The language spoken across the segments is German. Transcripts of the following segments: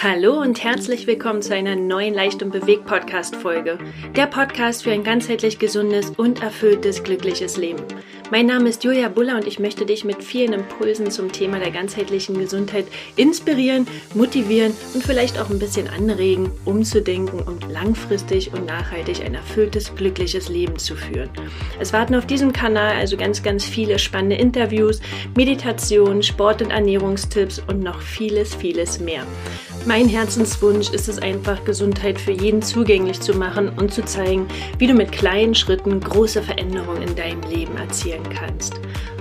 Hallo und herzlich willkommen zu einer neuen Leicht und Bewegt Podcast Folge. Der Podcast für ein ganzheitlich gesundes und erfülltes, glückliches Leben. Mein Name ist Julia Buller und ich möchte dich mit vielen Impulsen zum Thema der ganzheitlichen Gesundheit inspirieren, motivieren und vielleicht auch ein bisschen anregen, umzudenken und langfristig und nachhaltig ein erfülltes, glückliches Leben zu führen. Es warten auf diesem Kanal also ganz, ganz viele spannende Interviews, Meditation, Sport- und Ernährungstipps und noch vieles, vieles mehr. Mein Herzenswunsch ist es einfach, Gesundheit für jeden zugänglich zu machen und zu zeigen, wie du mit kleinen Schritten große Veränderungen in deinem Leben erzielen kannst.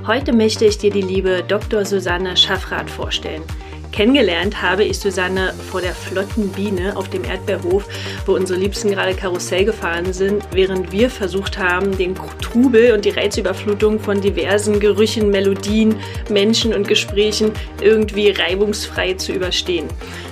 Heute möchte ich dir die liebe Dr. Susanne Schaffrath vorstellen. Kennengelernt habe ich Susanne vor der flotten Biene auf dem Erdbeerhof, wo unsere Liebsten gerade Karussell gefahren sind, während wir versucht haben, den Trubel und die Reizüberflutung von diversen Gerüchen, Melodien, Menschen und Gesprächen irgendwie reibungsfrei zu überstehen.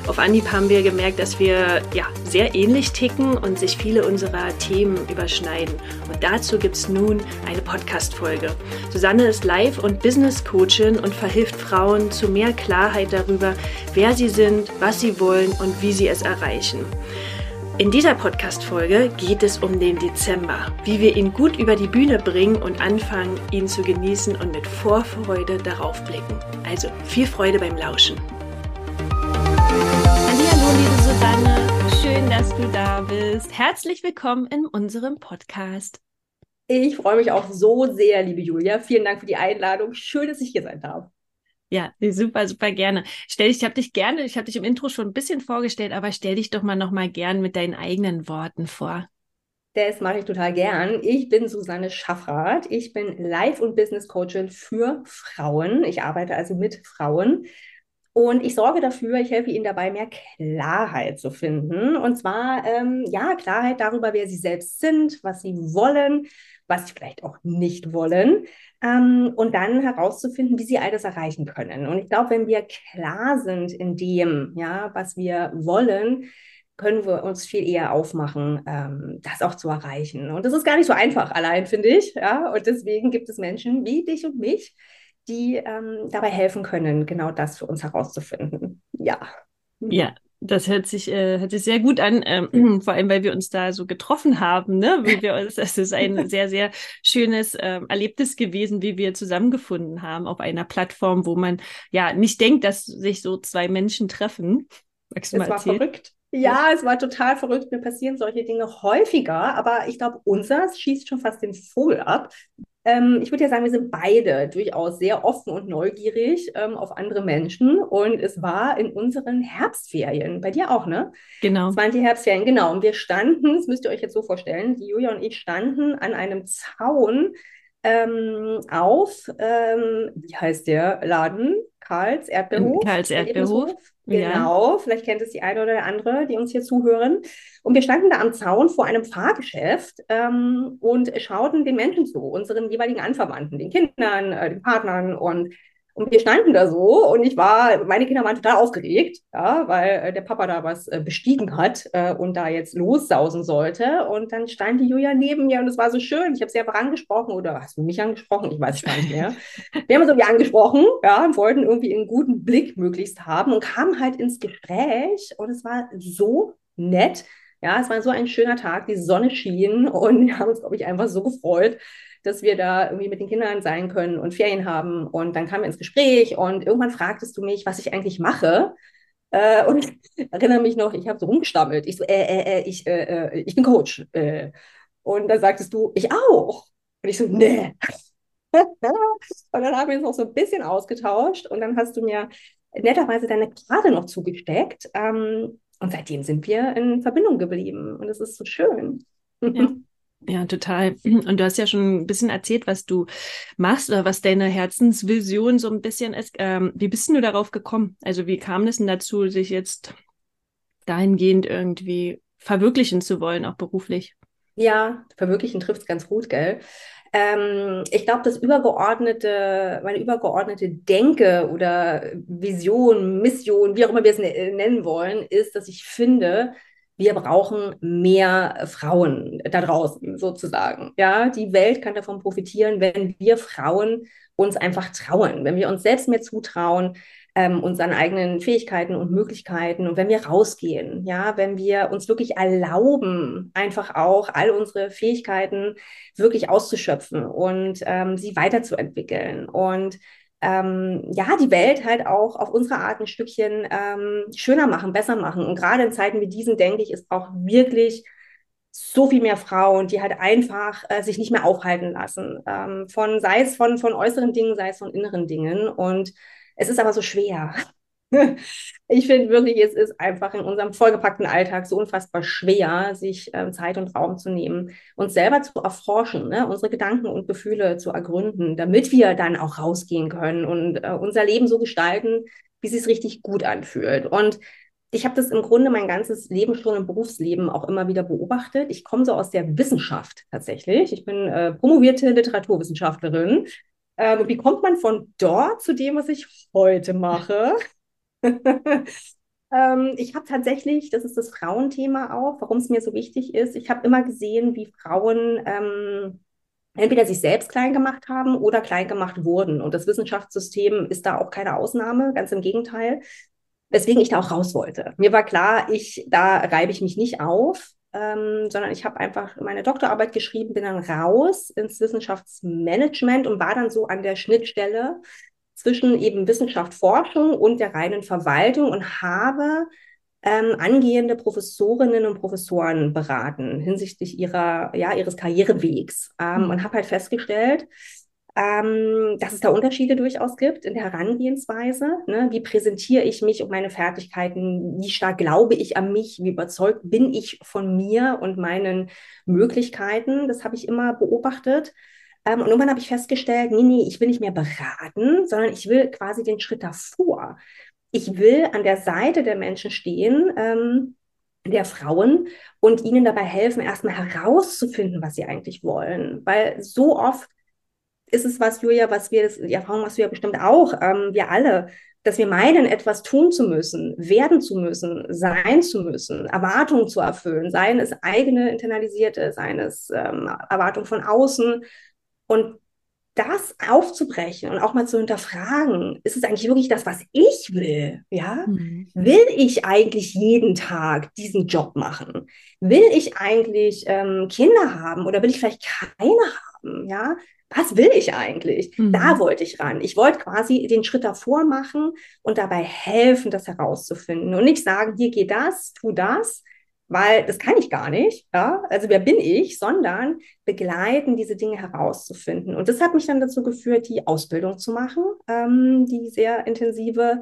Auf Anhieb haben wir gemerkt, dass wir ja, sehr ähnlich ticken und sich viele unserer Themen überschneiden. Und dazu gibt es nun eine Podcast-Folge. Susanne ist Live- und Business-Coachin und verhilft Frauen zu mehr Klarheit darüber, wer sie sind, was sie wollen und wie sie es erreichen. In dieser Podcast-Folge geht es um den Dezember, wie wir ihn gut über die Bühne bringen und anfangen, ihn zu genießen und mit Vorfreude darauf blicken. Also viel Freude beim Lauschen. Schön, dass du da bist. Herzlich willkommen in unserem Podcast. Ich freue mich auch so sehr, liebe Julia. Vielen Dank für die Einladung. Schön, dass ich hier sein darf. Ja, super, super gerne. Stell dich, ich habe dich gerne, ich habe dich im Intro schon ein bisschen vorgestellt, aber stell dich doch mal noch mal gern mit deinen eigenen Worten vor. Das mache ich total gern. Ich bin Susanne Schaffrath. Ich bin Life- und Business Coachin für Frauen. Ich arbeite also mit Frauen. Und ich sorge dafür, ich helfe ihnen dabei, mehr Klarheit zu finden. Und zwar, ähm, ja, Klarheit darüber, wer sie selbst sind, was sie wollen, was sie vielleicht auch nicht wollen. Ähm, und dann herauszufinden, wie sie all das erreichen können. Und ich glaube, wenn wir klar sind in dem, ja, was wir wollen, können wir uns viel eher aufmachen, ähm, das auch zu erreichen. Und das ist gar nicht so einfach allein, finde ich. Ja? Und deswegen gibt es Menschen wie dich und mich, die ähm, dabei helfen können, genau das für uns herauszufinden. Ja. Ja, das hört sich, äh, hört sich sehr gut an, ähm, vor allem weil wir uns da so getroffen haben. Ne? Wie wir uns, das ist ein sehr, sehr schönes äh, Erlebnis gewesen, wie wir zusammengefunden haben auf einer Plattform, wo man ja nicht denkt, dass sich so zwei Menschen treffen. Magst du es mal war erzählen? verrückt. Ja, es war total verrückt. Mir passieren solche Dinge häufiger, aber ich glaube, unseres schießt schon fast den Vogel ab. Ähm, ich würde ja sagen, wir sind beide durchaus sehr offen und neugierig ähm, auf andere Menschen. Und es war in unseren Herbstferien, bei dir auch, ne? Genau. Es waren die Herbstferien, genau. Und wir standen, das müsst ihr euch jetzt so vorstellen, die Julia und ich standen an einem Zaun ähm, auf, ähm, wie heißt der Laden? Karls Erdbeerhof. Karls Erdbeerhof. Genau, ja. vielleicht kennt es die eine oder andere, die uns hier zuhören. Und wir standen da am Zaun vor einem Fahrgeschäft ähm, und schauten den Menschen zu, unseren jeweiligen Anverwandten, den Kindern, äh, den Partnern und und wir standen da so und ich war, meine Kinder waren total aufgeregt, ja, weil äh, der Papa da was äh, bestiegen hat äh, und da jetzt lossausen sollte. Und dann stand die Julia neben mir und es war so schön. Ich habe sie einfach angesprochen oder hast du mich angesprochen? Ich weiß es gar nicht mehr. wir haben uns irgendwie angesprochen, ja, und wollten irgendwie einen guten Blick möglichst haben und kamen halt ins Gespräch und es war so nett. Ja, es war so ein schöner Tag, die Sonne schien und wir haben uns, glaube ich, einfach so gefreut, dass wir da irgendwie mit den Kindern sein können und Ferien haben. Und dann kamen wir ins Gespräch und irgendwann fragtest du mich, was ich eigentlich mache. Äh, und ich erinnere mich noch, ich habe so rumgestammelt. Ich so, äh, äh, äh ich, äh, äh, ich bin Coach. Äh. Und dann sagtest du, ich auch. Und ich so, nee. und dann haben wir uns noch so ein bisschen ausgetauscht und dann hast du mir netterweise deine Karte noch zugesteckt. Ähm, und seitdem sind wir in Verbindung geblieben. Und es ist so schön. Ja. Ja, total. Und du hast ja schon ein bisschen erzählt, was du machst oder was deine Herzensvision so ein bisschen ist. Ähm, wie bist du darauf gekommen? Also wie kam es denn dazu, sich jetzt dahingehend irgendwie verwirklichen zu wollen, auch beruflich? Ja, verwirklichen trifft es ganz gut, gell? Ähm, ich glaube, das übergeordnete, meine übergeordnete Denke oder Vision, Mission, wie auch immer wir es ne-, nennen wollen, ist, dass ich finde, wir brauchen mehr Frauen da draußen sozusagen. Ja, die Welt kann davon profitieren, wenn wir Frauen uns einfach trauen, wenn wir uns selbst mehr zutrauen, ähm, unseren eigenen Fähigkeiten und Möglichkeiten und wenn wir rausgehen, ja, wenn wir uns wirklich erlauben, einfach auch all unsere Fähigkeiten wirklich auszuschöpfen und ähm, sie weiterzuentwickeln und ähm, ja, die Welt halt auch auf unsere Art ein Stückchen ähm, schöner machen, besser machen. Und gerade in Zeiten wie diesen, denke ich, ist auch wirklich so viel mehr Frauen, die halt einfach äh, sich nicht mehr aufhalten lassen. Ähm, von, sei es von, von äußeren Dingen, sei es von inneren Dingen. Und es ist aber so schwer. ich finde wirklich, es ist einfach in unserem vollgepackten Alltag so unfassbar schwer, sich äh, Zeit und Raum zu nehmen, uns selber zu erforschen, ne? unsere Gedanken und Gefühle zu ergründen, damit wir dann auch rausgehen können und äh, unser Leben so gestalten, wie es sich richtig gut anfühlt. Und ich habe das im Grunde mein ganzes Leben schon im Berufsleben auch immer wieder beobachtet. Ich komme so aus der Wissenschaft tatsächlich. Ich bin äh, promovierte Literaturwissenschaftlerin. Ähm, wie kommt man von dort zu dem, was ich heute mache? ähm, ich habe tatsächlich, das ist das Frauenthema auch, warum es mir so wichtig ist. Ich habe immer gesehen, wie Frauen ähm, entweder sich selbst klein gemacht haben oder klein gemacht wurden. Und das Wissenschaftssystem ist da auch keine Ausnahme, ganz im Gegenteil weswegen ich da auch raus wollte. Mir war klar, ich, da reibe ich mich nicht auf, ähm, sondern ich habe einfach meine Doktorarbeit geschrieben, bin dann raus ins Wissenschaftsmanagement und war dann so an der Schnittstelle zwischen eben Wissenschaft, Forschung und der reinen Verwaltung und habe ähm, angehende Professorinnen und Professoren beraten hinsichtlich ihrer, ja, ihres Karrierewegs ähm, mhm. und habe halt festgestellt, ähm, dass es da Unterschiede durchaus gibt in der Herangehensweise. Ne? Wie präsentiere ich mich und meine Fertigkeiten? Wie stark glaube ich an mich? Wie überzeugt bin ich von mir und meinen Möglichkeiten? Das habe ich immer beobachtet. Ähm, und irgendwann habe ich festgestellt, nee, nee, ich will nicht mehr beraten, sondern ich will quasi den Schritt davor. Ich will an der Seite der Menschen stehen, ähm, der Frauen und ihnen dabei helfen, erstmal herauszufinden, was sie eigentlich wollen. Weil so oft ist es was, Julia, was wir, das, die Erfahrung machst du ja bestimmt auch, ähm, wir alle, dass wir meinen, etwas tun zu müssen, werden zu müssen, sein zu müssen, Erwartungen zu erfüllen, seien es eigene internalisierte, seien es ähm, Erwartungen von außen. Und das aufzubrechen und auch mal zu hinterfragen, ist es eigentlich wirklich das, was ich will? Ja? Mhm. Will ich eigentlich jeden Tag diesen Job machen? Will ich eigentlich ähm, Kinder haben oder will ich vielleicht keine haben? Ja? was will ich eigentlich? Mhm. Da wollte ich ran. Ich wollte quasi den Schritt davor machen und dabei helfen, das herauszufinden und nicht sagen, hier geh das, tu das, weil das kann ich gar nicht. Ja? Also wer bin ich, sondern begleiten, diese Dinge herauszufinden. Und das hat mich dann dazu geführt, die Ausbildung zu machen, ähm, die sehr intensive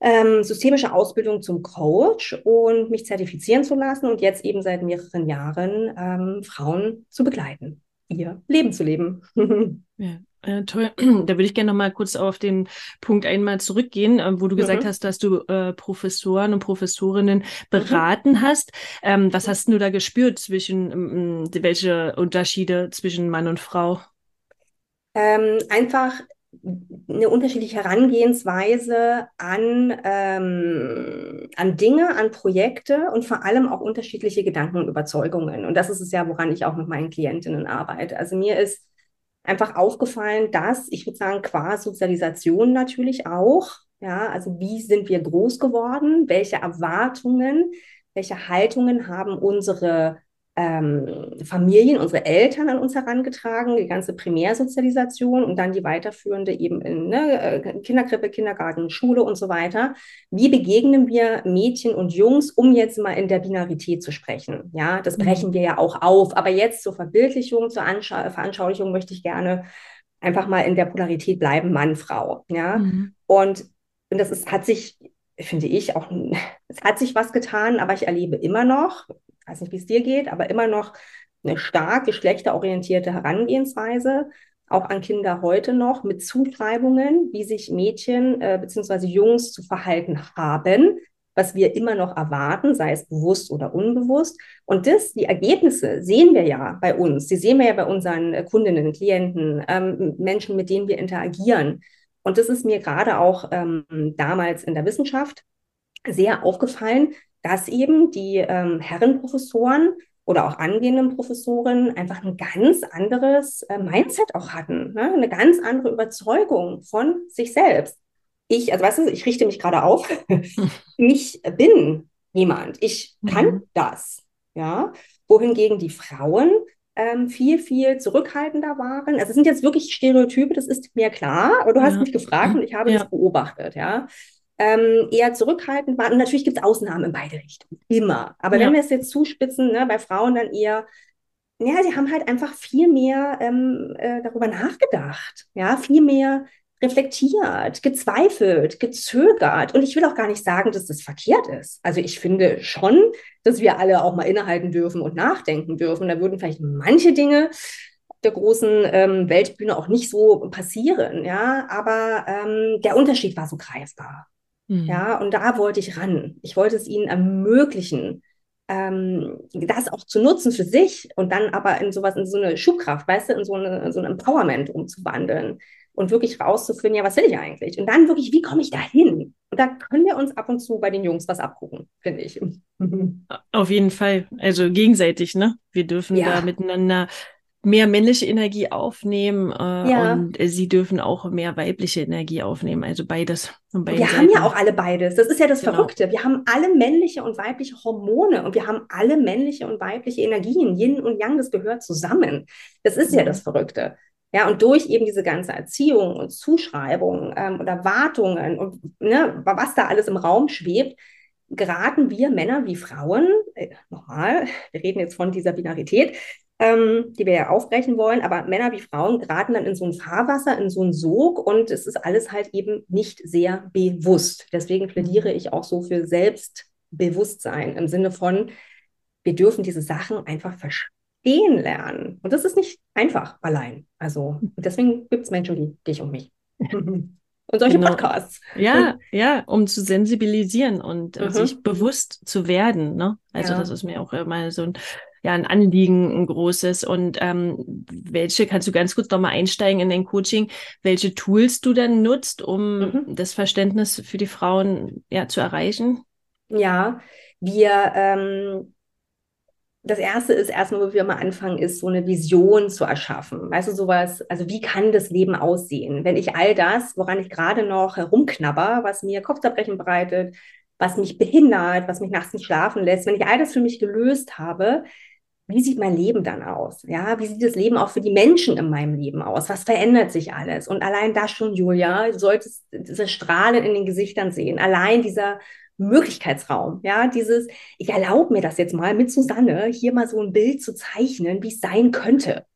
ähm, systemische Ausbildung zum Coach und mich zertifizieren zu lassen und jetzt eben seit mehreren Jahren ähm, Frauen zu begleiten ihr Leben zu leben. ja. Äh, toll. Da würde ich gerne noch mal kurz auf den Punkt einmal zurückgehen, äh, wo du mhm. gesagt hast, dass du äh, Professoren und Professorinnen mhm. beraten mhm. hast. Ähm, was hast du da gespürt zwischen, ähm, welche Unterschiede zwischen Mann und Frau? Ähm, einfach eine unterschiedliche Herangehensweise an, ähm, an Dinge, an Projekte und vor allem auch unterschiedliche Gedanken und Überzeugungen. Und das ist es ja, woran ich auch mit meinen Klientinnen arbeite. Also mir ist einfach aufgefallen, dass, ich würde sagen, qua Sozialisation natürlich auch, ja, also wie sind wir groß geworden, welche Erwartungen, welche Haltungen haben unsere ähm, Familien, unsere Eltern an uns herangetragen, die ganze Primärsozialisation und dann die weiterführende eben in ne, äh, Kinderkrippe, Kindergarten, Schule und so weiter. Wie begegnen wir Mädchen und Jungs, um jetzt mal in der Binarität zu sprechen? Ja, das mhm. brechen wir ja auch auf. Aber jetzt zur Verbildlichung, zur Anschau Veranschaulichung möchte ich gerne einfach mal in der Polarität bleiben, Mann, Frau. Ja, mhm. und, und das ist, hat sich finde ich auch, es hat sich was getan, aber ich erlebe immer noch, weiß nicht, wie es dir geht, aber immer noch eine stark geschlechterorientierte Herangehensweise, auch an Kinder heute noch, mit Zuschreibungen, wie sich Mädchen äh, bzw. Jungs zu verhalten haben, was wir immer noch erwarten, sei es bewusst oder unbewusst. Und das, die Ergebnisse sehen wir ja bei uns, die sehen wir ja bei unseren Kundinnen, Klienten, ähm, Menschen, mit denen wir interagieren. Und das ist mir gerade auch ähm, damals in der Wissenschaft sehr aufgefallen, dass eben die ähm, Herrenprofessoren oder auch angehenden Professoren einfach ein ganz anderes äh, Mindset auch hatten, ne? eine ganz andere Überzeugung von sich selbst. ich, also weißt du, ich richte mich gerade auf. ich bin jemand. Ich kann mhm. das. Ja. Wohingegen die Frauen ähm, viel, viel zurückhaltender waren. Also es sind jetzt wirklich Stereotype, das ist mir klar, aber du hast ja. mich gefragt und ich habe ja. das beobachtet, ja. Ähm, eher zurückhaltend waren. Und natürlich gibt es Ausnahmen in beide Richtungen. Immer. Aber ja. wenn wir es jetzt zuspitzen, ne, bei Frauen dann eher, ja, sie haben halt einfach viel mehr ähm, äh, darüber nachgedacht. Ja, viel mehr reflektiert, gezweifelt, gezögert. Und ich will auch gar nicht sagen, dass das verkehrt ist. Also ich finde schon, dass wir alle auch mal innehalten dürfen und nachdenken dürfen. Da würden vielleicht manche Dinge auf der großen ähm, Weltbühne auch nicht so passieren. Ja, aber ähm, der Unterschied war so greifbar. Mhm. Ja, und da wollte ich ran. Ich wollte es ihnen ermöglichen, ähm, das auch zu nutzen für sich und dann aber in sowas, in so eine Schubkraft, weißt du, in so, eine, so ein Empowerment umzuwandeln und wirklich rauszufinden, ja, was will ich eigentlich? Und dann wirklich, wie komme ich da hin? Und da können wir uns ab und zu bei den Jungs was abgucken, finde ich. Auf jeden Fall. Also gegenseitig, ne? Wir dürfen ja. da miteinander mehr männliche Energie aufnehmen äh, ja. und sie dürfen auch mehr weibliche Energie aufnehmen. Also beides. wir Seiten. haben ja auch alle beides. Das ist ja das genau. Verrückte. Wir haben alle männliche und weibliche Hormone und wir haben alle männliche und weibliche Energien. Yin und Yang, das gehört zusammen. Das ist ja das Verrückte. Ja, und durch eben diese ganze Erziehung und Zuschreibung ähm, und Erwartungen und ne, was da alles im Raum schwebt, geraten wir Männer wie Frauen, äh, nochmal, wir reden jetzt von dieser Binarität, ähm, die wir ja aufbrechen wollen, aber Männer wie Frauen geraten dann in so ein Fahrwasser, in so einen Sog und es ist alles halt eben nicht sehr bewusst. Deswegen plädiere ich auch so für Selbstbewusstsein im Sinne von, wir dürfen diese Sachen einfach verstehen verstehen lernen. Und das ist nicht einfach allein. Also deswegen gibt es Menschen wie dich und mich. Und solche genau. Podcasts. Ja, ja, um zu sensibilisieren und mhm. sich bewusst zu werden. Ne? Also ja. das ist mir auch immer so ein, ja, ein Anliegen, ein großes. Und ähm, welche, kannst du ganz kurz nochmal einsteigen in dein Coaching, welche Tools du dann nutzt, um mhm. das Verständnis für die Frauen ja, zu erreichen? Ja, wir ähm, das erste ist erstmal, wo wir mal anfangen, ist so eine Vision zu erschaffen. Weißt du, sowas, also wie kann das Leben aussehen? Wenn ich all das, woran ich gerade noch herumknabber, was mir Kopfzerbrechen bereitet, was mich behindert, was mich nachts nicht schlafen lässt, wenn ich all das für mich gelöst habe, wie sieht mein Leben dann aus? Ja, wie sieht das Leben auch für die Menschen in meinem Leben aus? Was verändert sich alles? Und allein das schon, Julia, du solltest diese Strahlen in den Gesichtern sehen. Allein dieser Möglichkeitsraum. Ja, dieses, ich erlaube mir das jetzt mal mit Susanne, hier mal so ein Bild zu zeichnen, wie es sein könnte.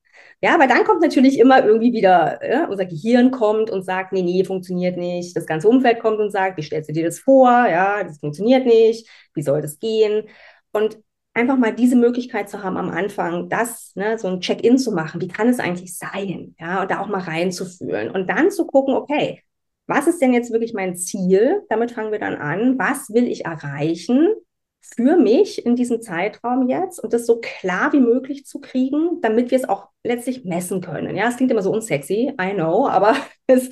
Ja, aber dann kommt natürlich immer irgendwie wieder, ja, unser Gehirn kommt und sagt, nee, nee, funktioniert nicht. Das ganze Umfeld kommt und sagt, wie stellst du dir das vor? Ja, das funktioniert nicht. Wie soll das gehen? Und einfach mal diese Möglichkeit zu haben am Anfang, das, ne, so ein Check-in zu machen. Wie kann es eigentlich sein? Ja, und da auch mal reinzufühlen und dann zu gucken, okay, was ist denn jetzt wirklich mein Ziel? Damit fangen wir dann an. Was will ich erreichen für mich in diesem Zeitraum jetzt und das so klar wie möglich zu kriegen, damit wir es auch letztlich messen können. Ja, es klingt immer so unsexy, I know, aber es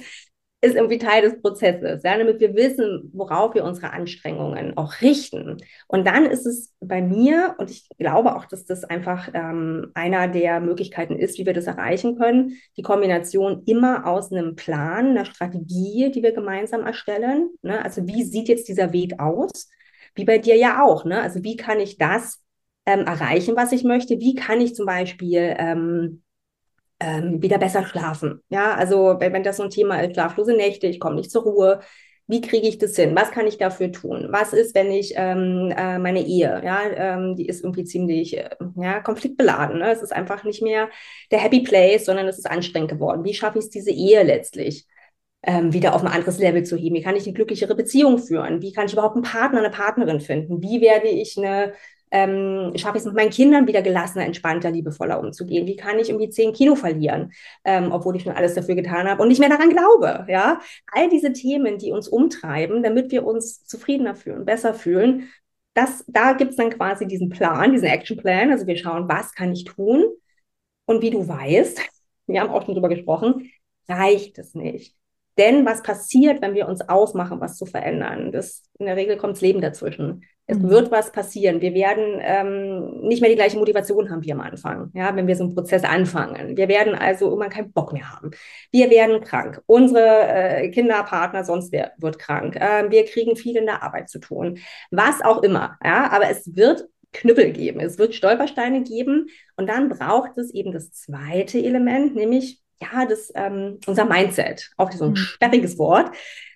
ist irgendwie Teil des Prozesses, ja, damit wir wissen, worauf wir unsere Anstrengungen auch richten. Und dann ist es bei mir, und ich glaube auch, dass das einfach ähm, einer der Möglichkeiten ist, wie wir das erreichen können, die Kombination immer aus einem Plan, einer Strategie, die wir gemeinsam erstellen. Ne? Also wie sieht jetzt dieser Weg aus? Wie bei dir ja auch. Ne? Also wie kann ich das ähm, erreichen, was ich möchte? Wie kann ich zum Beispiel ähm, ähm, wieder besser schlafen. Ja, also wenn, wenn das so ein Thema ist, schlaflose Nächte, ich komme nicht zur Ruhe, wie kriege ich das hin? Was kann ich dafür tun? Was ist, wenn ich ähm, äh, meine Ehe, ja, ähm, die ist irgendwie ziemlich äh, ja, konfliktbeladen. Ne? Es ist einfach nicht mehr der Happy Place, sondern es ist anstrengend geworden. Wie schaffe ich es, diese Ehe letztlich ähm, wieder auf ein anderes Level zu heben? Wie kann ich eine glücklichere Beziehung führen? Wie kann ich überhaupt einen Partner, eine Partnerin finden? Wie werde ich eine ähm, schaffe ich es mit meinen Kindern wieder gelassener, entspannter, liebevoller umzugehen? Wie kann ich irgendwie zehn Kilo verlieren, ähm, obwohl ich schon alles dafür getan habe und nicht mehr daran glaube? Ja, all diese Themen, die uns umtreiben, damit wir uns zufriedener fühlen, besser fühlen. Das, da gibt es dann quasi diesen Plan, diesen Action Plan. Also wir schauen, was kann ich tun? Und wie du weißt, wir haben auch schon drüber gesprochen, reicht es nicht. Denn was passiert, wenn wir uns aufmachen, was zu verändern? Das, in der Regel kommt das Leben dazwischen Es mhm. wird was passieren. Wir werden ähm, nicht mehr die gleiche Motivation haben wie am Anfang, ja, wenn wir so einen Prozess anfangen. Wir werden also irgendwann keinen Bock mehr haben. Wir werden krank. Unsere äh, Kinder, Partner, sonst wer wird krank. Äh, wir kriegen viel in der Arbeit zu tun. Was auch immer, ja, aber es wird Knüppel geben. Es wird Stolpersteine geben. Und dann braucht es eben das zweite Element, nämlich ja, das, ähm, unser Mindset. Auch so ein mhm. sperriges Wort.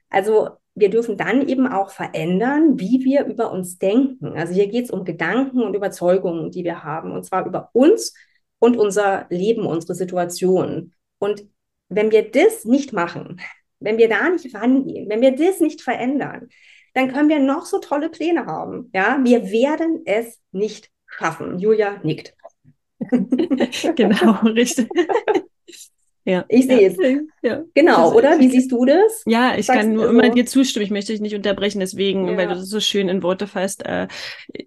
Also wir dürfen dann eben auch verändern, wie wir über uns denken. Also hier geht es um Gedanken und Überzeugungen, die wir haben, und zwar über uns und unser Leben, unsere Situation. Und wenn wir das nicht machen, wenn wir da nicht rangehen, wenn wir das nicht verändern, dann können wir noch so tolle Pläne haben. Ja, wir werden es nicht schaffen. Julia nickt. genau, richtig. Ja. Ich sehe es. Ja. Genau, oder? Wie siehst du das? Ja, ich Sagst kann nur also? immer dir zustimmen. Ich möchte dich nicht unterbrechen, deswegen, ja. weil du das so schön in Worte fasst. Äh,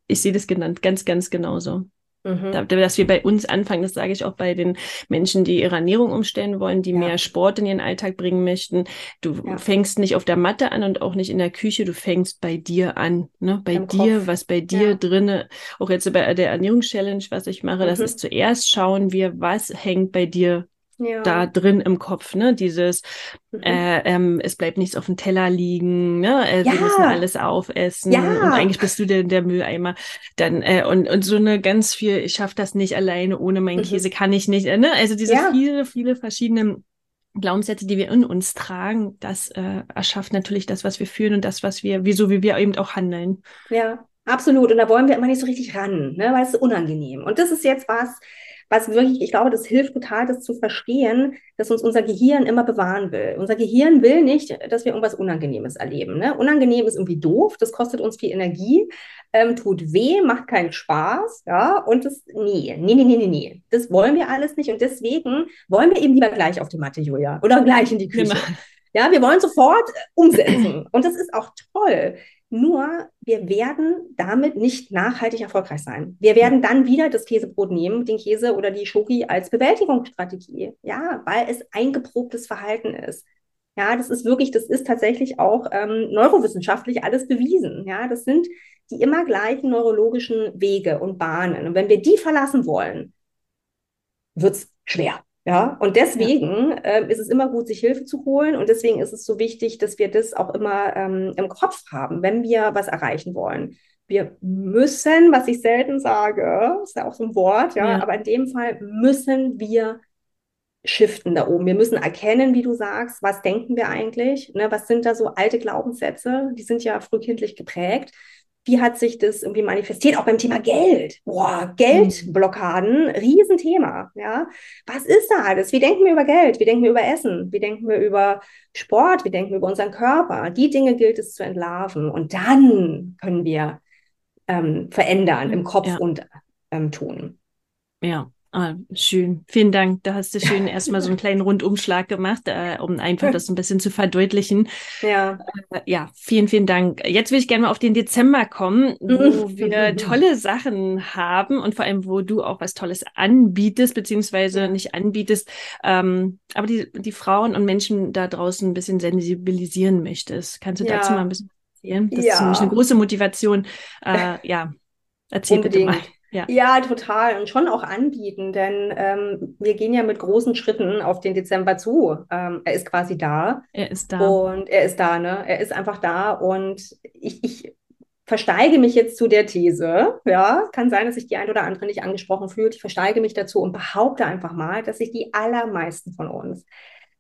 ich sehe das genannt, ganz, ganz genauso. Mhm. Da, dass wir bei uns anfangen, das sage ich auch bei den Menschen, die ihre Ernährung umstellen wollen, die ja. mehr Sport in ihren Alltag bringen möchten. Du ja. fängst nicht auf der Matte an und auch nicht in der Küche, du fängst bei dir an, ne? bei Im dir, Kopf. was bei dir ja. drinne, auch jetzt bei der Ernährungschallenge, was ich mache, mhm. das ist zuerst schauen wir, was hängt bei dir ja. da drin im Kopf, ne? Dieses, mhm. äh, ähm, es bleibt nichts auf dem Teller liegen, ne? Äh, ja. Wir müssen alles aufessen ja. und eigentlich bist du der, der Mülleimer. Dann äh, und und so eine ganz viel, ich schaffe das nicht alleine, ohne meinen mhm. Käse kann ich nicht, äh, ne? Also diese ja. viele, viele verschiedene Glaubenssätze, die wir in uns tragen, das äh, erschafft natürlich das, was wir fühlen und das, was wir, wieso wie wir eben auch handeln. Ja, absolut. Und da wollen wir immer nicht so richtig ran, ne? weil es ist unangenehm. Und das ist jetzt was, was wirklich, ich glaube, das hilft total, das zu verstehen, dass uns unser Gehirn immer bewahren will. Unser Gehirn will nicht, dass wir irgendwas Unangenehmes erleben. Ne? Unangenehm ist irgendwie doof, das kostet uns viel Energie, ähm, tut weh, macht keinen Spaß, ja, und das, nee, nee, nee, nee, nee, nee, das wollen wir alles nicht und deswegen wollen wir eben lieber gleich auf die Matte, Julia, oder gleich in die Küche. Genau. Ja, wir wollen sofort umsetzen und das ist auch toll. Nur wir werden damit nicht nachhaltig erfolgreich sein. Wir werden dann wieder das Käsebrot nehmen, den Käse oder die Schoki als Bewältigungsstrategie. Ja, weil es eingeprobtes Verhalten ist. Ja, das ist wirklich, das ist tatsächlich auch ähm, neurowissenschaftlich alles bewiesen. Ja, das sind die immer gleichen neurologischen Wege und Bahnen. Und wenn wir die verlassen wollen, wird es schwer. Ja, und deswegen ja. äh, ist es immer gut, sich Hilfe zu holen. Und deswegen ist es so wichtig, dass wir das auch immer ähm, im Kopf haben, wenn wir was erreichen wollen. Wir müssen, was ich selten sage, ist ja auch so ein Wort, ja, ja. aber in dem Fall müssen wir shiften da oben. Wir müssen erkennen, wie du sagst, was denken wir eigentlich, ne, was sind da so alte Glaubenssätze, die sind ja frühkindlich geprägt wie hat sich das irgendwie manifestiert? Auch beim Thema Geld. Boah, Geldblockaden, Riesenthema. Ja, was ist da alles? Wie denken wir über Geld? Wie denken wir über Essen? Wie denken wir über Sport? Wie denken wir über unseren Körper? Die Dinge gilt es zu entlarven. Und dann können wir ähm, verändern im Kopf ja. und ähm, tun. Ja, Ah, schön. Vielen Dank. Da hast du schön erstmal so einen kleinen Rundumschlag gemacht, äh, um einfach das ein bisschen zu verdeutlichen. Ja. Äh, ja, vielen, vielen Dank. Jetzt will ich gerne mal auf den Dezember kommen, wo wir tolle Sachen haben und vor allem, wo du auch was Tolles anbietest, beziehungsweise nicht anbietest, ähm, aber die, die Frauen und Menschen da draußen ein bisschen sensibilisieren möchtest. Kannst du ja. dazu mal ein bisschen erzählen? Das ja. ist nämlich eine große Motivation. Äh, ja, erzähl Unbedingt. bitte mal. Ja. ja, total. Und schon auch anbieten, denn ähm, wir gehen ja mit großen Schritten auf den Dezember zu. Ähm, er ist quasi da. Er ist da. Und er ist da, ne? Er ist einfach da. Und ich, ich versteige mich jetzt zu der These, ja, kann sein, dass sich die ein oder andere nicht angesprochen fühlt. Ich versteige mich dazu und behaupte einfach mal, dass sich die allermeisten von uns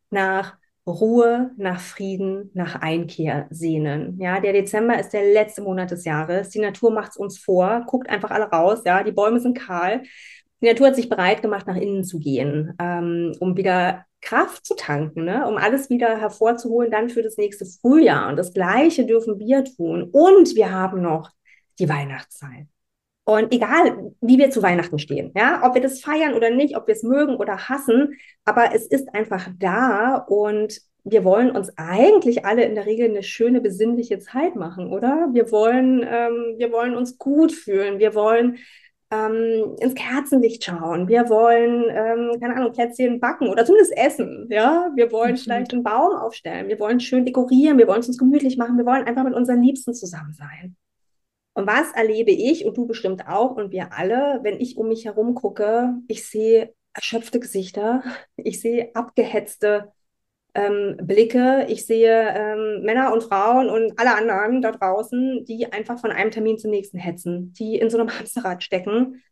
nach Ruhe, nach Frieden, nach Einkehr sehnen. Ja, der Dezember ist der letzte Monat des Jahres. Die Natur macht es uns vor, guckt einfach alle raus. Ja, die Bäume sind kahl. Die Natur hat sich bereit gemacht, nach innen zu gehen, ähm, um wieder Kraft zu tanken, ne? um alles wieder hervorzuholen, dann für das nächste Frühjahr. Und das Gleiche dürfen wir tun. Und wir haben noch die Weihnachtszeit. Und egal, wie wir zu Weihnachten stehen, ja, ob wir das feiern oder nicht, ob wir es mögen oder hassen, aber es ist einfach da und wir wollen uns eigentlich alle in der Regel eine schöne, besinnliche Zeit machen, oder? Wir wollen, ähm, wir wollen uns gut fühlen, wir wollen ähm, ins Kerzenlicht schauen, wir wollen, ähm, keine Ahnung, Plätzchen backen oder zumindest essen, ja? Wir wollen mhm. vielleicht einen Baum aufstellen, wir wollen schön dekorieren, wir wollen es uns gemütlich machen, wir wollen einfach mit unseren Liebsten zusammen sein. Und was erlebe ich und du bestimmt auch und wir alle, wenn ich um mich herum gucke, ich sehe erschöpfte Gesichter, ich sehe abgehetzte ähm, Blicke, ich sehe ähm, Männer und Frauen und alle anderen da draußen, die einfach von einem Termin zum nächsten hetzen, die in so einem Hamsterrad stecken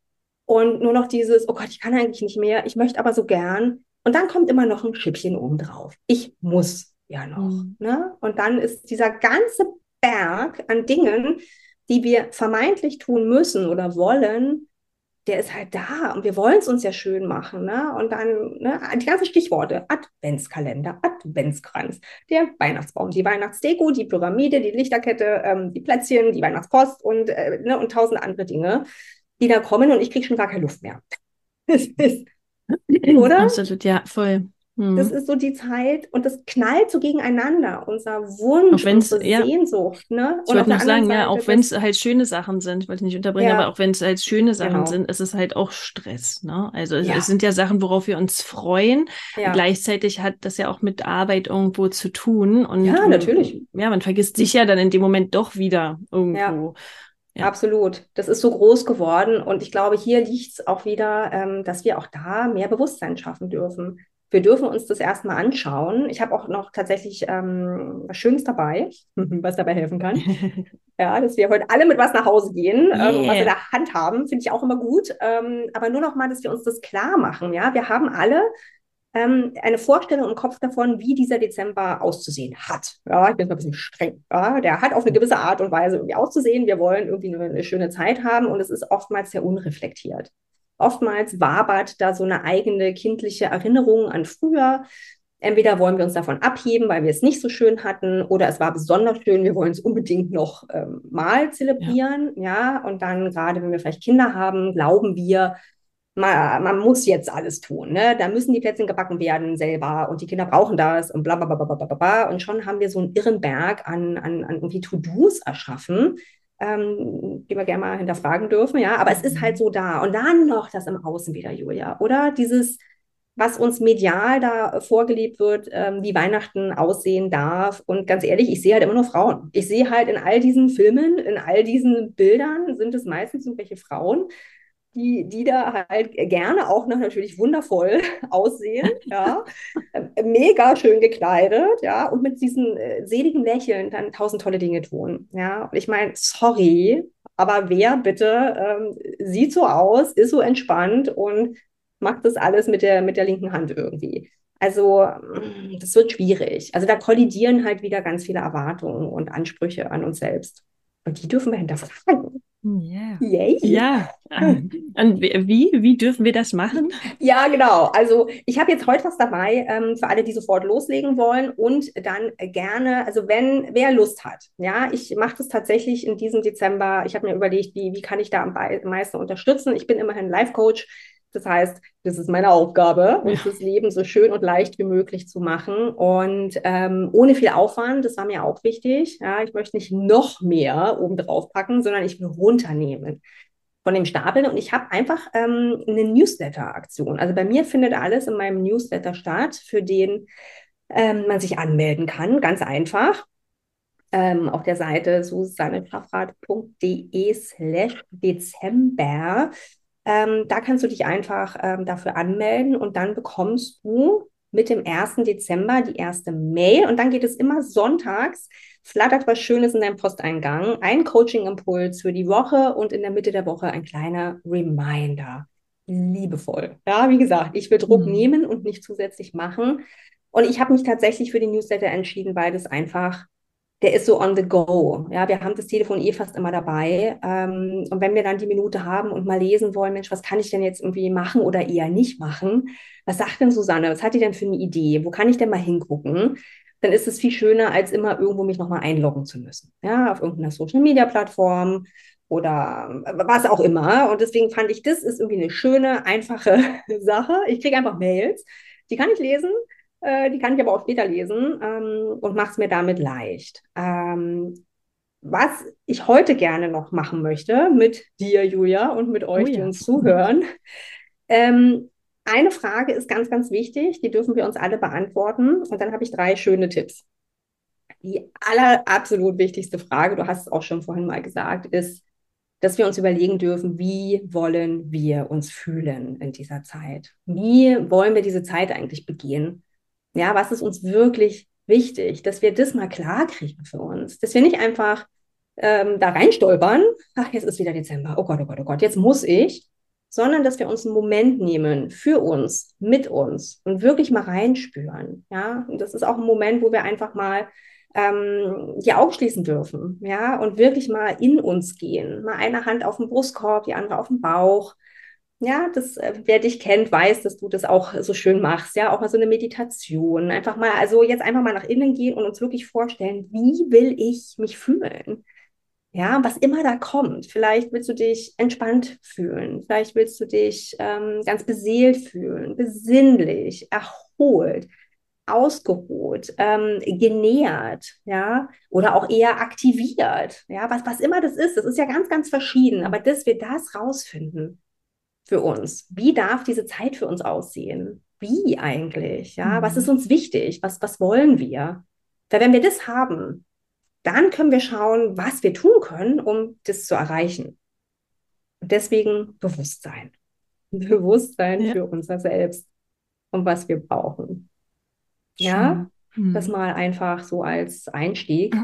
und nur noch dieses, oh Gott, ich kann eigentlich nicht mehr, ich möchte aber so gern. Und dann kommt immer noch ein Schippchen obendrauf. Ich muss ja noch. Mhm. Ne? Und dann ist dieser ganze Berg an Dingen, die wir vermeintlich tun müssen oder wollen, der ist halt da und wir wollen es uns ja schön machen. Ne? Und dann ne, die ganzen Stichworte, Adventskalender, Adventskranz, der Weihnachtsbaum, die Weihnachtsdeko, die Pyramide, die Lichterkette, ähm, die Plätzchen, die Weihnachtspost und, äh, ne, und tausend andere Dinge, die da kommen und ich kriege schon gar keine Luft mehr. Oder? Absolut, ja, voll. Mhm. Das ist so die Zeit und das knallt so gegeneinander, unser Wunsch, unsere ja. Sehnsucht. Ne? Ich wollte noch sagen, Seite, ja, auch wenn es halt schöne Sachen sind, wollte ich nicht unterbrechen, ja. aber auch wenn es halt schöne Sachen genau. sind, ist es halt auch Stress. Ne? Also es, ja. es, sind ja Sachen, worauf wir uns freuen. Gleichzeitig hat das ja auch mit Arbeit irgendwo zu tun. Und, ja, natürlich. Ja, man vergisst sich ja dann in dem Moment doch wieder irgendwo. Ja. Absolut. Das ist so groß geworden. Und ich glaube, hier liegt es auch wieder, ähm, dass wir auch da mehr Bewusstsein schaffen dürfen wir dürfen uns das erstmal anschauen. Ich habe auch noch tatsächlich ähm, was Schönes dabei, was dabei helfen kann. ja, dass wir heute alle mit was nach Hause gehen, yeah. ähm, was wir in der Hand haben, finde ich auch immer gut. Ähm, aber nur noch mal, dass wir uns das klar machen. Ja, wir haben alle ähm, eine Vorstellung im Kopf davon, wie dieser Dezember auszusehen hat. Ja, ich bin mal ein bisschen streng. Ja, der hat auf eine gewisse Art und Weise irgendwie auszusehen. Wir wollen irgendwie eine, eine schöne Zeit haben und es ist oftmals sehr unreflektiert. Oftmals wabert da so eine eigene kindliche Erinnerung an früher. Entweder wollen wir uns davon abheben, weil wir es nicht so schön hatten, oder es war besonders schön, wir wollen es unbedingt noch ähm, mal zelebrieren. Ja. ja, und dann gerade, wenn wir vielleicht Kinder haben, glauben wir, man, man, muss jetzt alles tun. Ne? Da müssen die Plätzchen gebacken werden selber und die Kinder brauchen das und bla bla bla bla bla bla. Und schon haben wir so einen irren Berg an, an, an irgendwie To-Dos erschaffen, ähm, die wir gerne mal hinterfragen dürfen, ja, aber es ist halt so da. Und dann noch das im Außen wieder, Julia, oder? Dieses, was uns medial da vorgelebt wird, ähm, wie Weihnachten aussehen darf. Und ganz ehrlich, ich sehe halt immer nur Frauen. Ich sehe halt in all diesen Filmen, in all diesen Bildern sind es meistens irgendwelche Frauen, die, die da halt gerne auch noch natürlich wundervoll aussehen, ja, mega schön gekleidet, ja, und mit diesen äh, seligen Lächeln dann tausend tolle Dinge tun, ja. Und ich meine, sorry, aber wer bitte ähm, sieht so aus, ist so entspannt und macht das alles mit der, mit der linken Hand irgendwie. Also, mm, das wird schwierig. Also, da kollidieren halt wieder ganz viele Erwartungen und Ansprüche an uns selbst. Und die dürfen wir hinterfragen. Yeah. Yay. Ja. Und wie, wie dürfen wir das machen? Ja, genau. Also ich habe jetzt heute was dabei ähm, für alle, die sofort loslegen wollen und dann gerne, also wenn wer Lust hat, ja, ich mache das tatsächlich in diesem Dezember. Ich habe mir überlegt, wie, wie kann ich da am meisten unterstützen. Ich bin immerhin Life-Coach. Das heißt, das ist meine Aufgabe, uns das Leben so schön und leicht wie möglich zu machen und ähm, ohne viel Aufwand. Das war mir auch wichtig. Ja, ich möchte nicht noch mehr oben drauf packen, sondern ich will runternehmen von dem Stapeln und ich habe einfach ähm, eine Newsletter-Aktion. Also bei mir findet alles in meinem Newsletter statt, für den ähm, man sich anmelden kann, ganz einfach. Ähm, auf der Seite susanneschaffrath.de slash Dezember ähm, da kannst du dich einfach ähm, dafür anmelden und dann bekommst du mit dem 1. Dezember die erste Mail und dann geht es immer sonntags, flattert was Schönes in deinem Posteingang, ein Coaching-Impuls für die Woche und in der Mitte der Woche ein kleiner Reminder. Liebevoll. Ja, wie gesagt, ich will Druck mhm. nehmen und nicht zusätzlich machen. Und ich habe mich tatsächlich für die Newsletter entschieden, weil das einfach der ist so on the go. Ja, wir haben das Telefon eh fast immer dabei. Ähm, und wenn wir dann die Minute haben und mal lesen wollen, Mensch, was kann ich denn jetzt irgendwie machen oder eher nicht machen? Was sagt denn Susanne? Was hat die denn für eine Idee? Wo kann ich denn mal hingucken? Dann ist es viel schöner, als immer irgendwo mich nochmal einloggen zu müssen. Ja, auf irgendeiner Social Media Plattform oder was auch immer. Und deswegen fand ich, das ist irgendwie eine schöne, einfache Sache. Ich kriege einfach Mails, die kann ich lesen äh, die kann ich aber auch später lesen ähm, und mache es mir damit leicht. Ähm, was ich heute gerne noch machen möchte mit dir, Julia, und mit euch, oh ja. die uns zuhören. Ähm, eine Frage ist ganz, ganz wichtig, die dürfen wir uns alle beantworten. Und dann habe ich drei schöne Tipps. Die aller absolut wichtigste Frage, du hast es auch schon vorhin mal gesagt, ist, dass wir uns überlegen dürfen, wie wollen wir uns fühlen in dieser Zeit? Wie wollen wir diese Zeit eigentlich begehen? Ja, was ist uns wirklich wichtig, dass wir das mal klar kriegen für uns, dass wir nicht einfach ähm, da reinstolpern, ach, jetzt ist wieder Dezember, oh Gott, oh Gott, oh Gott, jetzt muss ich, sondern dass wir uns einen Moment nehmen für uns, mit uns und wirklich mal reinspüren. Ja, und das ist auch ein Moment, wo wir einfach mal ähm, die Augen schließen dürfen, ja, und wirklich mal in uns gehen. Mal eine Hand auf den Brustkorb, die andere auf den Bauch. Ja, das, äh, wer dich kennt, weiß, dass du das auch so schön machst. Ja, auch mal so eine Meditation. Einfach mal, also jetzt einfach mal nach innen gehen und uns wirklich vorstellen, wie will ich mich fühlen? Ja, was immer da kommt. Vielleicht willst du dich entspannt fühlen. Vielleicht willst du dich ähm, ganz beseelt fühlen, besinnlich, erholt ausgeruht, ähm, genährt, ja, oder auch eher aktiviert, ja, was, was immer das ist, das ist ja ganz, ganz verschieden, aber dass wir das rausfinden für uns, wie darf diese Zeit für uns aussehen? Wie eigentlich, ja, mhm. was ist uns wichtig? Was, was wollen wir? Weil wenn wir das haben, dann können wir schauen, was wir tun können, um das zu erreichen. Und deswegen Bewusstsein. Bewusstsein ja. für unser Selbst und was wir brauchen. Ja, mhm. das mal einfach so als Einstieg.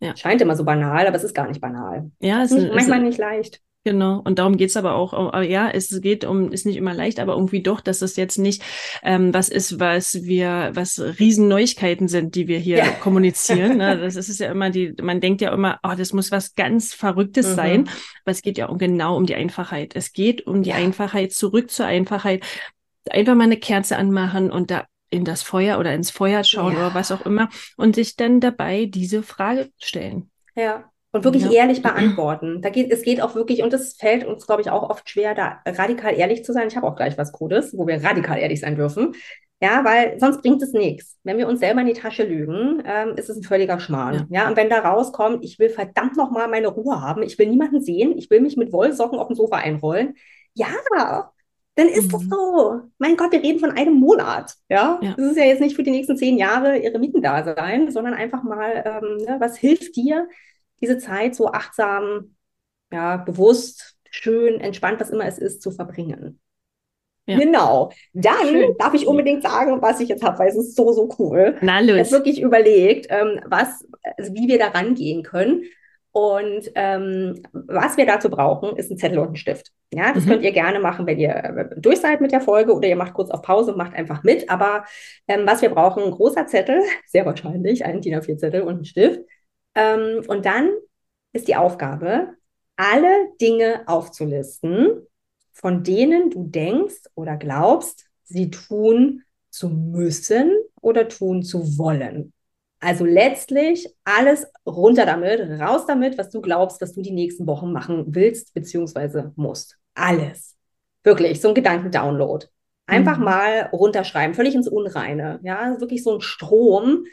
Ja. Scheint immer so banal, aber es ist gar nicht banal. Ja, es ist manchmal nicht leicht. Genau, und darum geht's aber auch, ja, es geht um, ist nicht immer leicht, aber irgendwie doch, dass es jetzt nicht ähm, was ist, was wir, was Riesenneuigkeiten sind, die wir hier ja. kommunizieren. Ne? Das ist ja immer die, man denkt ja immer, oh, das muss was ganz Verrücktes mhm. sein, aber es geht ja um, genau um die Einfachheit. Es geht um die ja. Einfachheit, zurück zur Einfachheit. Einfach mal eine Kerze anmachen und da in das Feuer oder ins Feuer schauen ja. oder was auch immer und sich dann dabei diese Frage stellen. Ja. Und wirklich ja. ehrlich beantworten. Da geht, es geht auch wirklich, und es fällt uns, glaube ich, auch oft schwer, da radikal ehrlich zu sein. Ich habe auch gleich was Codes, wo wir radikal ehrlich sein dürfen. Ja, weil sonst bringt es nichts. Wenn wir uns selber in die Tasche lügen, ähm, ist es ein völliger Schmarrn. Ja. ja, und wenn da rauskommt, ich will verdammt nochmal meine Ruhe haben, ich will niemanden sehen, ich will mich mit Wollsocken auf dem Sofa einrollen. Ja, dann ist mhm. das so. Mein Gott, wir reden von einem Monat. Ja? ja, das ist ja jetzt nicht für die nächsten zehn Jahre ihre Mieten da sein, sondern einfach mal, ähm, ne, was hilft dir, diese Zeit so achtsam, ja, bewusst, schön, entspannt, was immer es ist, zu verbringen. Ja. Genau. Dann Schön. darf ich unbedingt sagen, was ich jetzt habe, weil es ist so, so cool. Na, los. Ich habe wirklich überlegt, ähm, was, also wie wir da rangehen können. Und ähm, was wir dazu brauchen, ist ein Zettel und ein Stift. Ja, das mhm. könnt ihr gerne machen, wenn ihr äh, durch seid mit der Folge oder ihr macht kurz auf Pause und macht einfach mit. Aber ähm, was wir brauchen, ein großer Zettel, sehr wahrscheinlich, ein DIN A4-Zettel und ein Stift. Ähm, und dann ist die Aufgabe, alle Dinge aufzulisten, von denen du denkst oder glaubst, sie tun zu müssen oder tun zu wollen. Also letztlich alles runter damit, raus damit, was du glaubst, was du die nächsten Wochen machen willst bzw. musst. Alles. Wirklich, so ein Gedankendownload. Einfach mhm. mal runterschreiben, völlig ins Unreine. Ja, wirklich so ein Strom.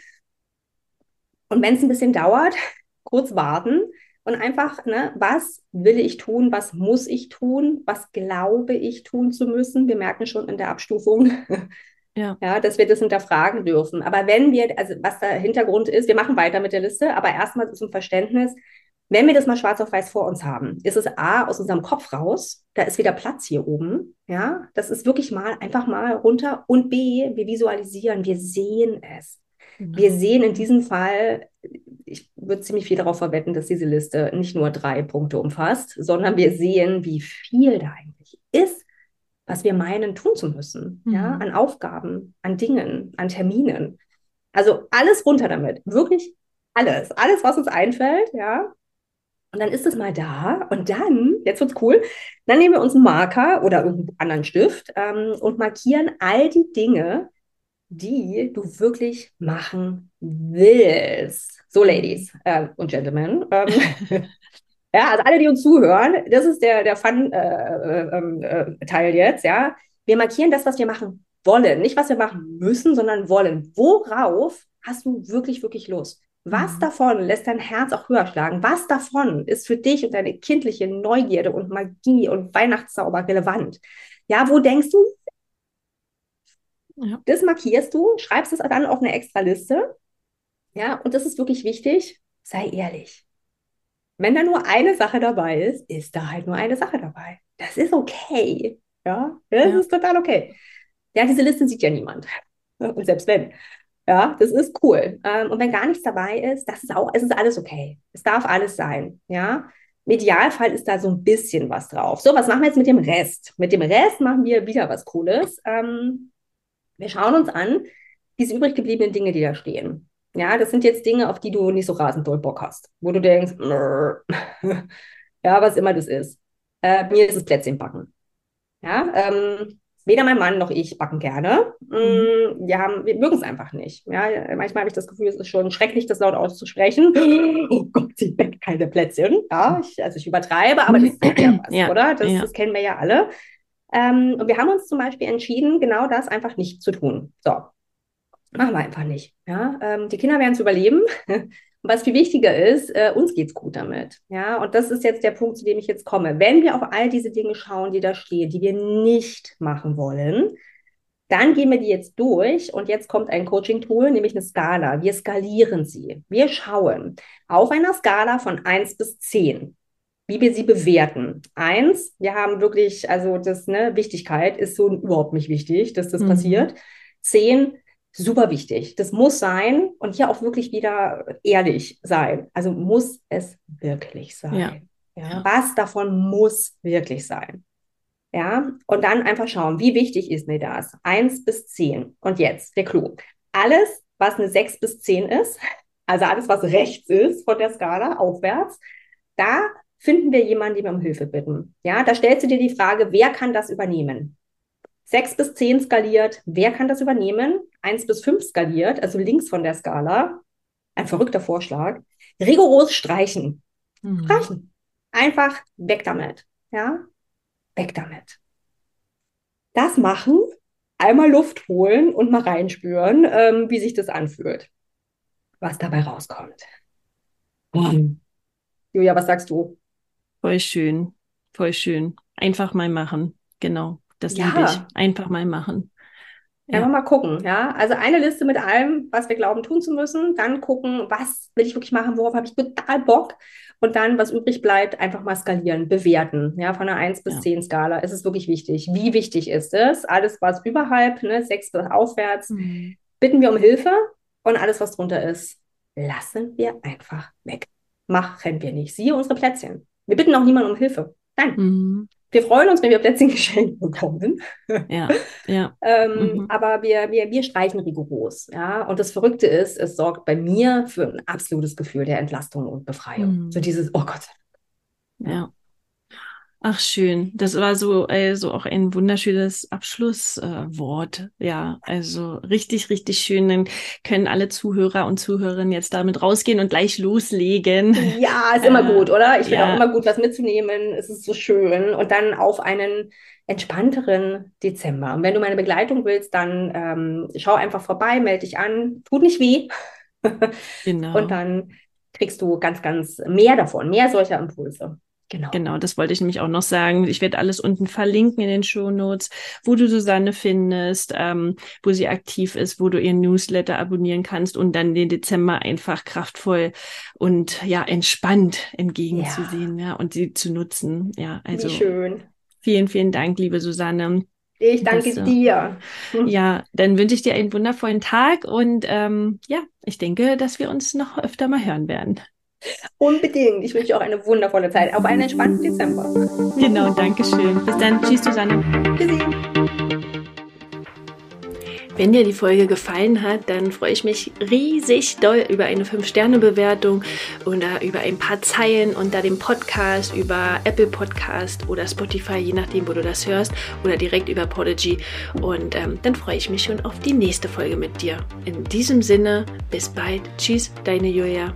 Und wenn es ein bisschen dauert, kurz warten und einfach, ne, was will ich tun, was muss ich tun, was glaube ich tun zu müssen. Wir merken schon in der Abstufung, ja. ja, dass wir das hinterfragen dürfen. Aber wenn wir, also was der Hintergrund ist, wir machen weiter mit der Liste, aber erstmal zum Verständnis, wenn wir das mal schwarz auf weiß vor uns haben, ist es A, aus unserem Kopf raus, da ist wieder Platz hier oben, ja, das ist wirklich mal einfach mal runter und B, wir visualisieren, wir sehen es. Wir sehen in diesem Fall, ich würde ziemlich viel darauf verwetten, dass diese Liste nicht nur drei Punkte umfasst, sondern wir sehen, wie viel da eigentlich ist was wir meinen tun zu müssen, mhm. ja, an Aufgaben, an Dingen, an Terminen. Also alles runter damit, wirklich alles, alles, was uns einfällt, ja. Und dann ist es mal da und dann, jetzt wird's cool, dann nehmen wir uns einen Marker oder irgendeinen anderen Stift ähm, und markieren all die Dinge, die du wirklich machen willst. So, Ladies äh, und Gentlemen, ähm, Ja, also alle, die uns zuhören, das ist der, der Fun-Teil äh, äh, äh, jetzt, ja. Wir markieren das, was wir machen wollen. Nicht, was wir machen müssen, sondern wollen. Worauf hast du wirklich, wirklich Lust? Was mhm. davon lässt dein Herz auch höher schlagen? Was davon ist für dich und deine kindliche Neugierde und Magie und Weihnachtszauber relevant? Ja, wo denkst du? Ja. Das markierst du, schreibst es dann auf eine extra Liste. Ja, und das ist wirklich wichtig. Sei ehrlich. Wenn da nur eine Sache dabei ist, ist da halt nur eine Sache dabei. Das ist okay. Ja, das ja. ist total okay. Ja, diese Liste sieht ja niemand. Und selbst wenn. Ja, das ist cool. Ähm, und wenn gar nichts dabei ist, das ist auch, es ist alles okay. Es darf alles sein. Ja, im Idealfall ist da so ein bisschen was drauf. So, was machen wir jetzt mit dem Rest? Mit dem Rest machen wir wieder was Cooles. Ähm, wir schauen uns an, diese übrig gebliebenen Dinge, die da stehen. Ja, das sind jetzt Dinge, auf die du nicht so rasend doll Bock hast, wo du denkst, ja, was immer das ist. Äh, mir ist es Plätzchen backen. Ja, ähm, weder mein Mann noch ich backen gerne. Mhm. Wir, haben, wir mögen es einfach nicht. Ja, manchmal habe ich das Gefühl, es ist schon schrecklich, das laut auszusprechen. Oh Gott, sie backt keine Plätzchen. Ja, ich, also ich übertreibe, aber das ist ja was, ja, oder? Das, ja. das, kennen wir ja alle. Ähm, und wir haben uns zum Beispiel entschieden, genau das einfach nicht zu tun. So, machen wir einfach nicht. Ja, ähm, die Kinder werden es überleben. Und was viel wichtiger ist, äh, uns es gut damit. Ja, und das ist jetzt der Punkt, zu dem ich jetzt komme. Wenn wir auf all diese Dinge schauen, die da stehen, die wir nicht machen wollen, dann gehen wir die jetzt durch und jetzt kommt ein Coaching-Tool, nämlich eine Skala. Wir skalieren sie. Wir schauen auf einer Skala von 1 bis 10, wie wir sie bewerten. Eins, wir haben wirklich, also das, ne, Wichtigkeit ist so überhaupt nicht wichtig, dass das mhm. passiert. Zehn, super wichtig. Das muss sein und hier auch wirklich wieder ehrlich sein. Also muss es wirklich sein. Ja. Ja, was davon muss wirklich sein? Ja, und dann einfach schauen, wie wichtig ist mir das? Eins bis zehn. Und jetzt der Clou. Alles, was eine sechs bis zehn ist, also alles, was rechts ist von der Skala aufwärts, da finden wir jemanden, den wir um Hilfe bitten. Ja, da stellst du dir die Frage, wer kann das übernehmen? Sechs bis zehn skaliert, wer kann das übernehmen? Eins bis fünf skaliert, also links von der Skala. Ein verrückter Vorschlag. Rigoros streichen. Mhm. Streichen. Einfach weg damit. Ja, weg damit. Das machen, einmal Luft holen und mal reinspüren, ähm, wie sich das anfühlt. Was dabei rauskommt. Mhm. Julia, was sagst du? Voll schön. Voll schön. Einfach mal machen. Genau. Das ja. liebe ich. Einfach mal machen. Ja. Einfach mal gucken, ja. Also eine Liste mit allem, was wir glauben tun zu müssen, dann gucken, was will ich wirklich machen, worauf habe ich total Bock und dann, was übrig bleibt, einfach mal skalieren, bewerten, ja, von einer 1 bis ja. 10 Skala ist es wirklich wichtig. Wie wichtig ist es? Alles, was überhalb, ne, 6 bis aufwärts, mhm. bitten wir um Hilfe und alles, was drunter ist, lassen wir einfach weg. Machen wir nicht. Siehe unsere Plätzchen. Wir bitten auch niemanden um Hilfe. Nein. Mhm wir freuen uns, wenn wir Plätzchen geschenkt bekommen. Ja, ja. ähm, mhm. Aber wir, wir, wir streichen rigoros. Ja? Und das Verrückte ist, es sorgt bei mir für ein absolutes Gefühl der Entlastung und Befreiung. Mhm. So dieses, oh Gott. Ja. Ach schön, das war so also auch ein wunderschönes Abschlusswort. Äh, ja, also richtig, richtig schön. Dann können alle Zuhörer und Zuhörerinnen jetzt damit rausgehen und gleich loslegen. Ja, ist immer äh, gut, oder? Ich finde ja. auch immer gut, was mitzunehmen. Es ist so schön. Und dann auf einen entspannteren Dezember. Und wenn du meine Begleitung willst, dann ähm, schau einfach vorbei, melde dich an. Tut nicht weh. genau. Und dann kriegst du ganz, ganz mehr davon, mehr solcher Impulse. Genau. Genau, das wollte ich nämlich auch noch sagen. Ich werde alles unten verlinken in den Show Notes, wo du Susanne findest, ähm, wo sie aktiv ist, wo du ihren Newsletter abonnieren kannst und dann den Dezember einfach kraftvoll und ja entspannt entgegenzusehen, ja, ja und sie zu nutzen. Ja, also Wie schön. Vielen, vielen Dank, liebe Susanne. Ich danke das, dir. Ja, dann wünsche ich dir einen wundervollen Tag und ähm, ja, ich denke, dass wir uns noch öfter mal hören werden. Unbedingt. Ich wünsche dir auch eine wundervolle Zeit. Auf einen entspannten Dezember. Genau, danke schön. Bis dann. Tschüss, Susanne. Tschüssi. Wenn dir die Folge gefallen hat, dann freue ich mich riesig doll über eine 5-Sterne-Bewertung oder über ein paar Zeilen unter dem Podcast, über Apple Podcast oder Spotify, je nachdem, wo du das hörst, oder direkt über Podigy. Und ähm, dann freue ich mich schon auf die nächste Folge mit dir. In diesem Sinne, bis bald. Tschüss, deine Julia.